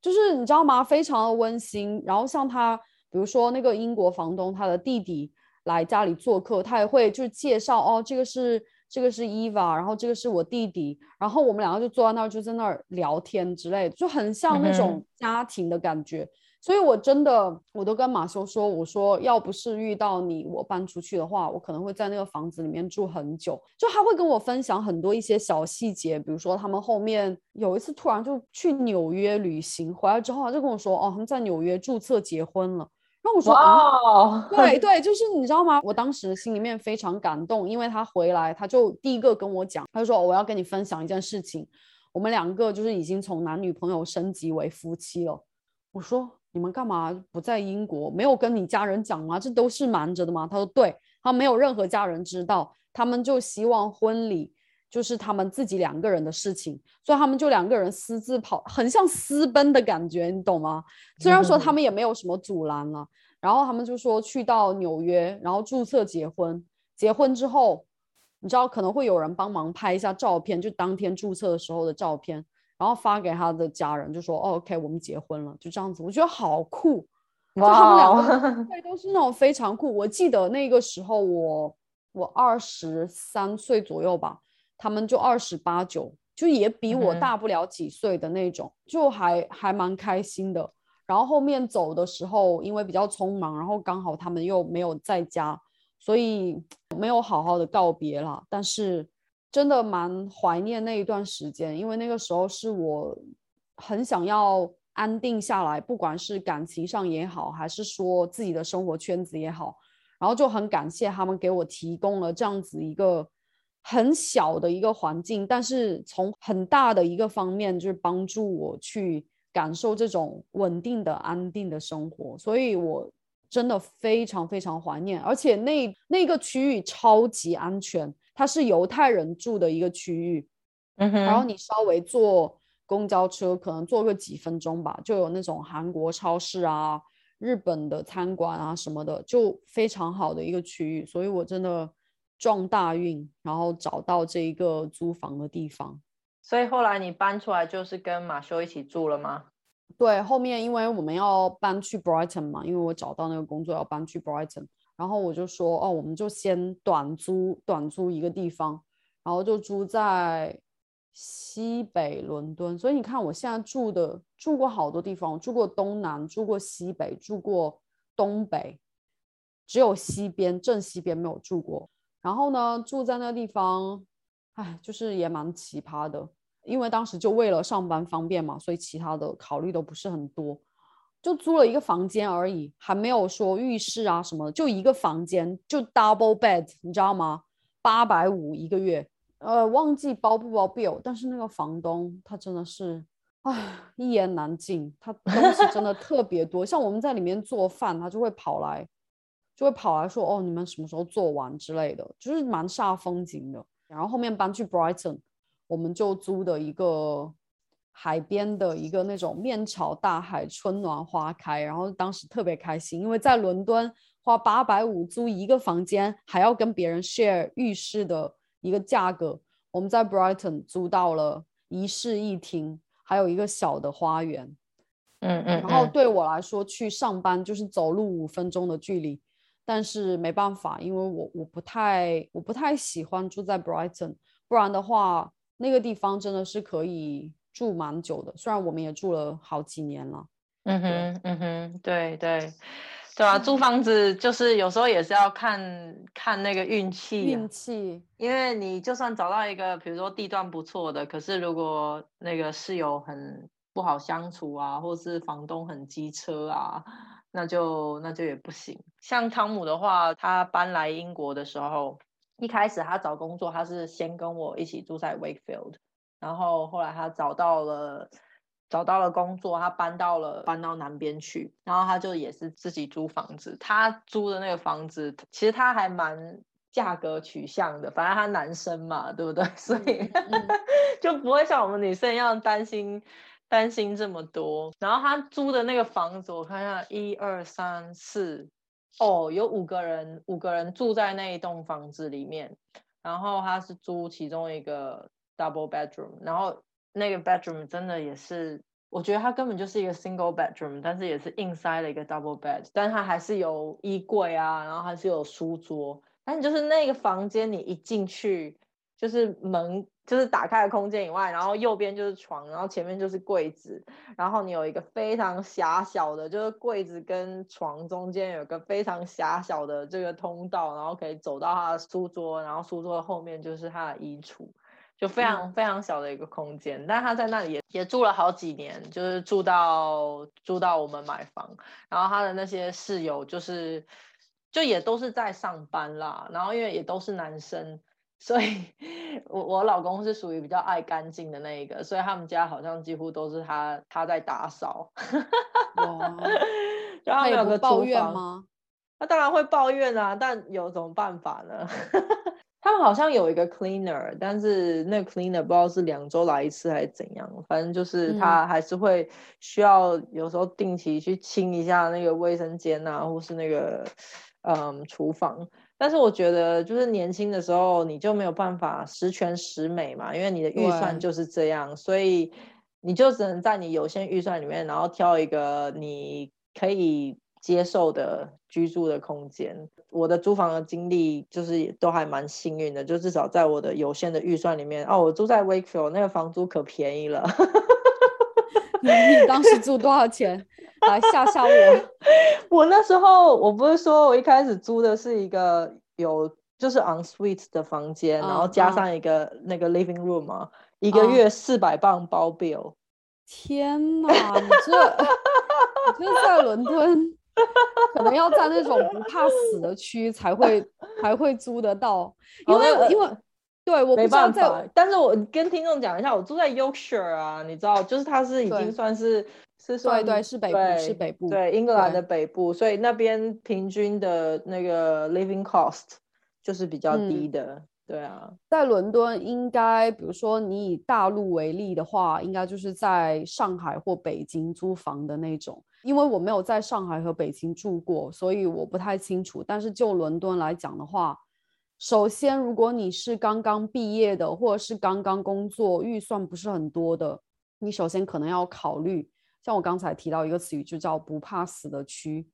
就是你知道吗？非常的温馨。然后像他，比如说那个英国房东，他的弟弟来家里做客，他也会就是介绍哦，这个是这个是 Eva，然后这个是我弟弟，然后我们两个就坐在那儿就在那儿聊天之类的，就很像那种家庭的感觉。所以，我真的，我都跟马修说，我说要不是遇到你，我搬出去的话，我可能会在那个房子里面住很久。就他会跟我分享很多一些小细节，比如说他们后面有一次突然就去纽约旅行，回来之后他就跟我说，哦，他们在纽约注册结婚了。然后我说哦，对 <laughs> 对，就是你知道吗？我当时心里面非常感动，因为他回来，他就第一个跟我讲，他就说、哦我要跟你分享一件事情，我们两个就是已经从男女朋友升级为夫妻了。我说你们干嘛不在英国？没有跟你家人讲吗？这都是瞒着的吗？他说对，他没有任何家人知道，他们就希望婚礼就是他们自己两个人的事情，所以他们就两个人私自跑，很像私奔的感觉，你懂吗？虽然说他们也没有什么阻拦了，然后他们就说去到纽约，然后注册结婚，结婚之后，你知道可能会有人帮忙拍一下照片，就当天注册的时候的照片，然后发给他的家人，就说、哦、OK 我们结婚了，就这样子，我觉得好酷。就他们两个对，都是那种非常酷。我记得那个时候我我二十三岁左右吧，他们就二十八九，就也比我大不了几岁的那种，就还还蛮开心的。然后后面走的时候，因为比较匆忙，然后刚好他们又没有在家，所以没有好好的告别啦。但是真的蛮怀念那一段时间，因为那个时候是我很想要安定下来，不管是感情上也好，还是说自己的生活圈子也好，然后就很感谢他们给我提供了这样子一个很小的一个环境，但是从很大的一个方面，就是帮助我去感受这种稳定的、安定的生活。所以我真的非常非常怀念，而且那那个区域超级安全，它是犹太人住的一个区域，嗯哼，然后你稍微坐公交车，可能坐个几分钟吧，就有那种韩国超市啊、日本的餐馆啊什么的，就非常好的一个区域，所以我真的撞大运，然后找到这一个租房的地方。所以后来你搬出来就是跟马修一起住了吗？对，后面因为我们要搬去 Brighton 嘛，因为我找到那个工作要搬去 Brighton，然后我就说哦，我们就先短租短租一个地方，然后就住在西北伦敦。所以你看，我现在住的住过好多地方，我住过东南，住过西北，住过东北，只有西边正西边没有住过。然后呢，住在那个地方，哎，就是也蛮奇葩的。因为当时就为了上班方便嘛，所以其他的考虑都不是很多，就租了一个房间而已，还没有说浴室啊什么的，就一个房间，就 double bed，你知道吗？八百五一个月，呃，忘记包不包 bill，但是那个房东他真的是，唉，一言难尽，他东西真的 <laughs> 特别多，像我们在里面做饭，他就会跑来，就会跑来说，哦，你们什么时候做完之类的，就是蛮煞风景的。然后后面搬去 Brighton。我们就租的一个海边的一个那种面朝大海，春暖花开，然后当时特别开心，因为在伦敦花八百五租一个房间，还要跟别人 share 浴室的一个价格，我们在 Brighton 租到了一室一厅，还有一个小的花园。嗯嗯，然后对我来说去上班就是走路五分钟的距离，但是没办法，因为我我不太我不太喜欢住在 Brighton，不然的话。那个地方真的是可以住蛮久的，虽然我们也住了好几年了。嗯哼，嗯哼，对对对啊，租房子就是有时候也是要看看那个运气，运气。因为你就算找到一个，比如说地段不错的，可是如果那个室友很不好相处啊，或是房东很机车啊，那就那就也不行。像汤姆的话，他搬来英国的时候。一开始他找工作，他是先跟我一起住在 Wakefield，然后后来他找到了找到了工作，他搬到了搬到南边去，然后他就也是自己租房子。他租的那个房子其实他还蛮价格取向的，反正他男生嘛，对不对？<laughs> 所以 <laughs> 就不会像我们女生一样担心担心这么多。然后他租的那个房子，我看一下，一二三四。哦，有五个人，五个人住在那一栋房子里面，然后他是租其中一个 double bedroom，然后那个 bedroom 真的也是，我觉得它根本就是一个 single bedroom，但是也是硬塞了一个 double bed，但它还是有衣柜啊，然后还是有书桌，但就是那个房间你一进去。就是门，就是打开的空间以外，然后右边就是床，然后前面就是柜子，然后你有一个非常狭小的，就是柜子跟床中间有个非常狭小的这个通道，然后可以走到他的书桌，然后书桌后面就是他的衣橱，就非常非常小的一个空间。但他在那里也也住了好几年，就是住到住到我们买房，然后他的那些室友就是就也都是在上班啦，然后因为也都是男生。所以，我我老公是属于比较爱干净的那一个，所以他们家好像几乎都是他他在打扫。<laughs> 哇，他有个抱怨吗？他当然会抱怨啊，但有什么办法呢？<laughs> 他们好像有一个 cleaner，但是那个 cleaner 不知道是两周来一次还是怎样，反正就是他还是会需要有时候定期去清一下那个卫生间啊，或是那个嗯厨房。但是我觉得，就是年轻的时候你就没有办法十全十美嘛，因为你的预算就是这样，所以你就只能在你有限预算里面，然后挑一个你可以接受的居住的空间。我的租房的经历就是都还蛮幸运的，就至少在我的有限的预算里面。哦，我住在 Wakefield，那个房租可便宜了。<laughs> 你当时住多少钱？来吓吓我！<laughs> 我那时候我不是说我一开始租的是一个有就是 on suite 的房间，然后加上一个那个 living room 嘛，一个月四百磅包 bill。天哪！你这 <laughs> 你这在伦敦可能要在那种不怕死的区才会才会租得到，因为因为。对，我没办法。但是我跟听众讲一下，我住在 Yorkshire 啊，你知道，就是它是已经算是是算对是北部对是北部对英格兰的北部，所以那边平均的那个 living cost 就是比较低嗯的，对啊，在伦敦，应该比如说你以大陆为例的话，应该就是在上海或北京租房的那种。因为我没有在上海和北京住过，所以我不太清楚。但是就伦敦来讲的话，首先如果你是刚刚毕业的，或者是刚刚工作，预算不是很多的，你首先可能要考虑，像我刚才提到一个词语，就叫不怕死的区。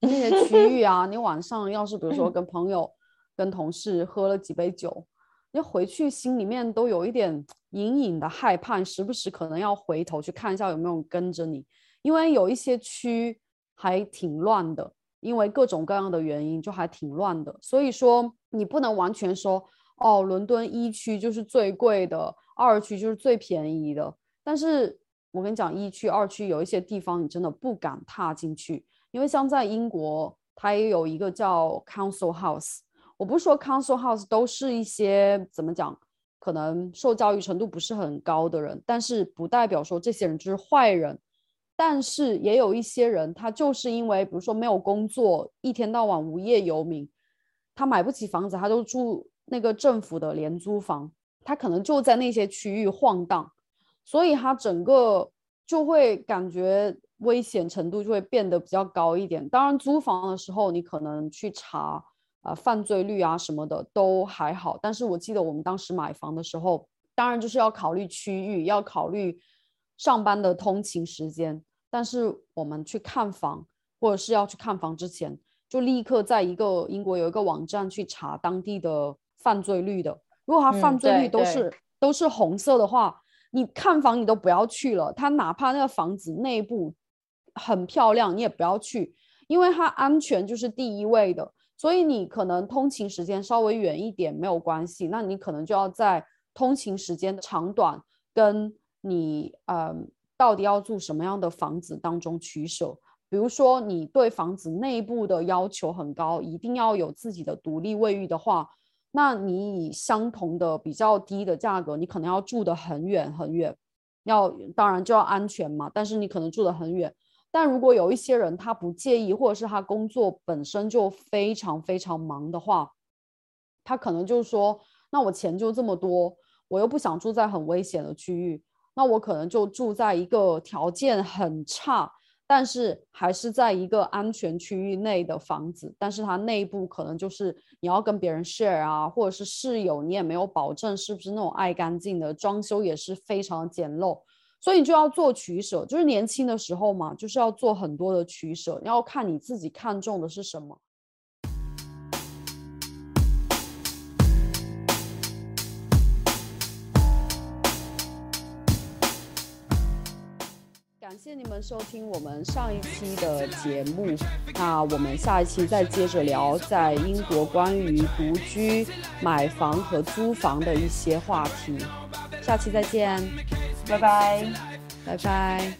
那些区域啊，你晚上要是比如说跟朋友、跟同事喝了几杯酒，你回去心里面都有一点隐隐的害怕，时不时可能要回头去看一下有没有人跟着你，因为有一些区还挺乱的，因为各种各样的原因就还挺乱的，所以说你不能完全说哦，伦敦一区就是最贵的，二区就是最便宜的，但是我跟你讲，一区、二区有一些地方你真的不敢踏进去。因为像在英国，它也有一个叫 council house。我不是说 council house 都是一些怎么讲，可能受教育程度不是很高的人，但是不代表说这些人就是坏人。但是也有一些人，他就是因为比如说没有工作，一天到晚无业游民，他买不起房子，他就住那个政府的廉租房，他可能就在那些区域晃荡，所以他整个就会感觉危险程度就会变得比较高一点。当然，租房的时候你可能去查呃犯罪率啊什么的都还好，但是我记得我们当时买房的时候，当然就是要考虑区域，要考虑上班的通勤时间。但是我们去看房或者是要去看房之前，就立刻在一个英国有一个网站去查当地的犯罪率的。如果他犯嗯罪率都是、都是红色的话，你看房你都不要去了。他哪怕那个房子内部很漂亮，你也不要去，因为它安全就是第一位的。所以你可能通勤时间稍微远一点没有关系，那你可能就要在通勤时间的长短跟你呃到底要住什么样的房子当中取舍。比如说，你对房子内部的要求很高，一定要有自己的独立卫浴的话，那你以相同的比较低的价格，你可能要住得很远很远，要当然就要安全嘛，但是你可能住得很远。但如果有一些人他不介意，或者是他工作本身就非常非常忙的话，他可能就说，那我钱就这么多，我又不想住在很危险的区域，那我可能就住在一个条件很差，但是还是在一个安全区域内的房子，但是它内部可能就是你要跟别人 share 啊，或者是室友，你也没有保证是不是那种爱干净的，装修也是非常简陋。所以你就要做取舍，就是年轻的时候嘛，就是要做很多的取舍，你要看你自己看重的是什么。谢你们收听我们上一期的节目，那我们下一期再接着聊在英国关于独居、买房和租房的一些话题，下期再见，拜拜。拜拜。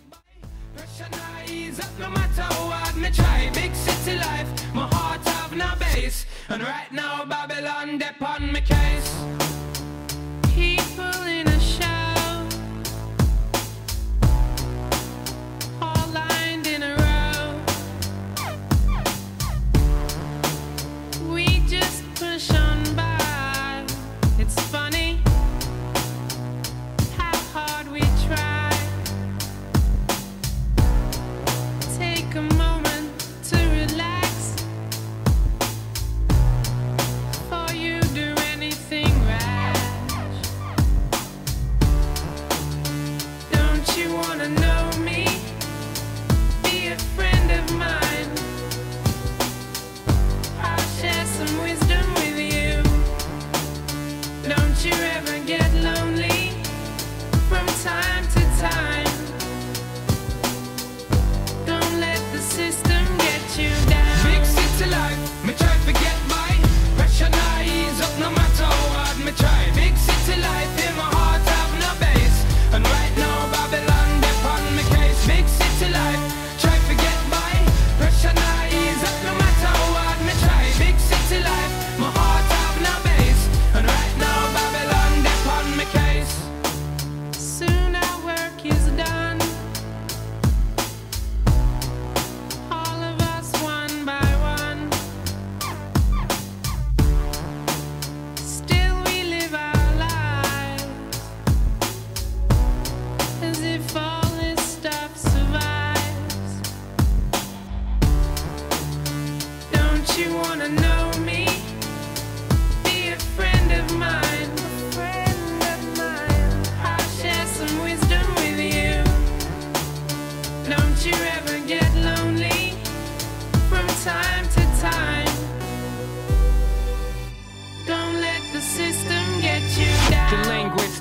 you wanna know.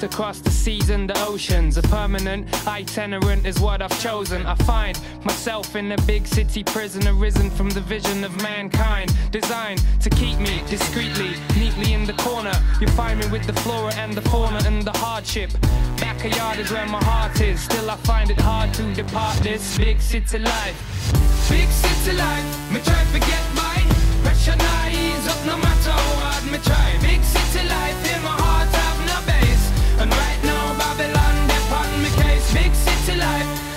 Across the seas and the oceans. A permanent itinerant is what I've chosen. I find myself in a big city prison, arisen from the vision of mankind. Designed to keep me discreetly, neatly in the corner. You find me with the flora and the fauna and the hardship. Backyard is where my heart is. Still, I find it hard to depart this big city life. Big city life, me try to get by. Pressure ease up no matter hard me try. Big city Mix it to life.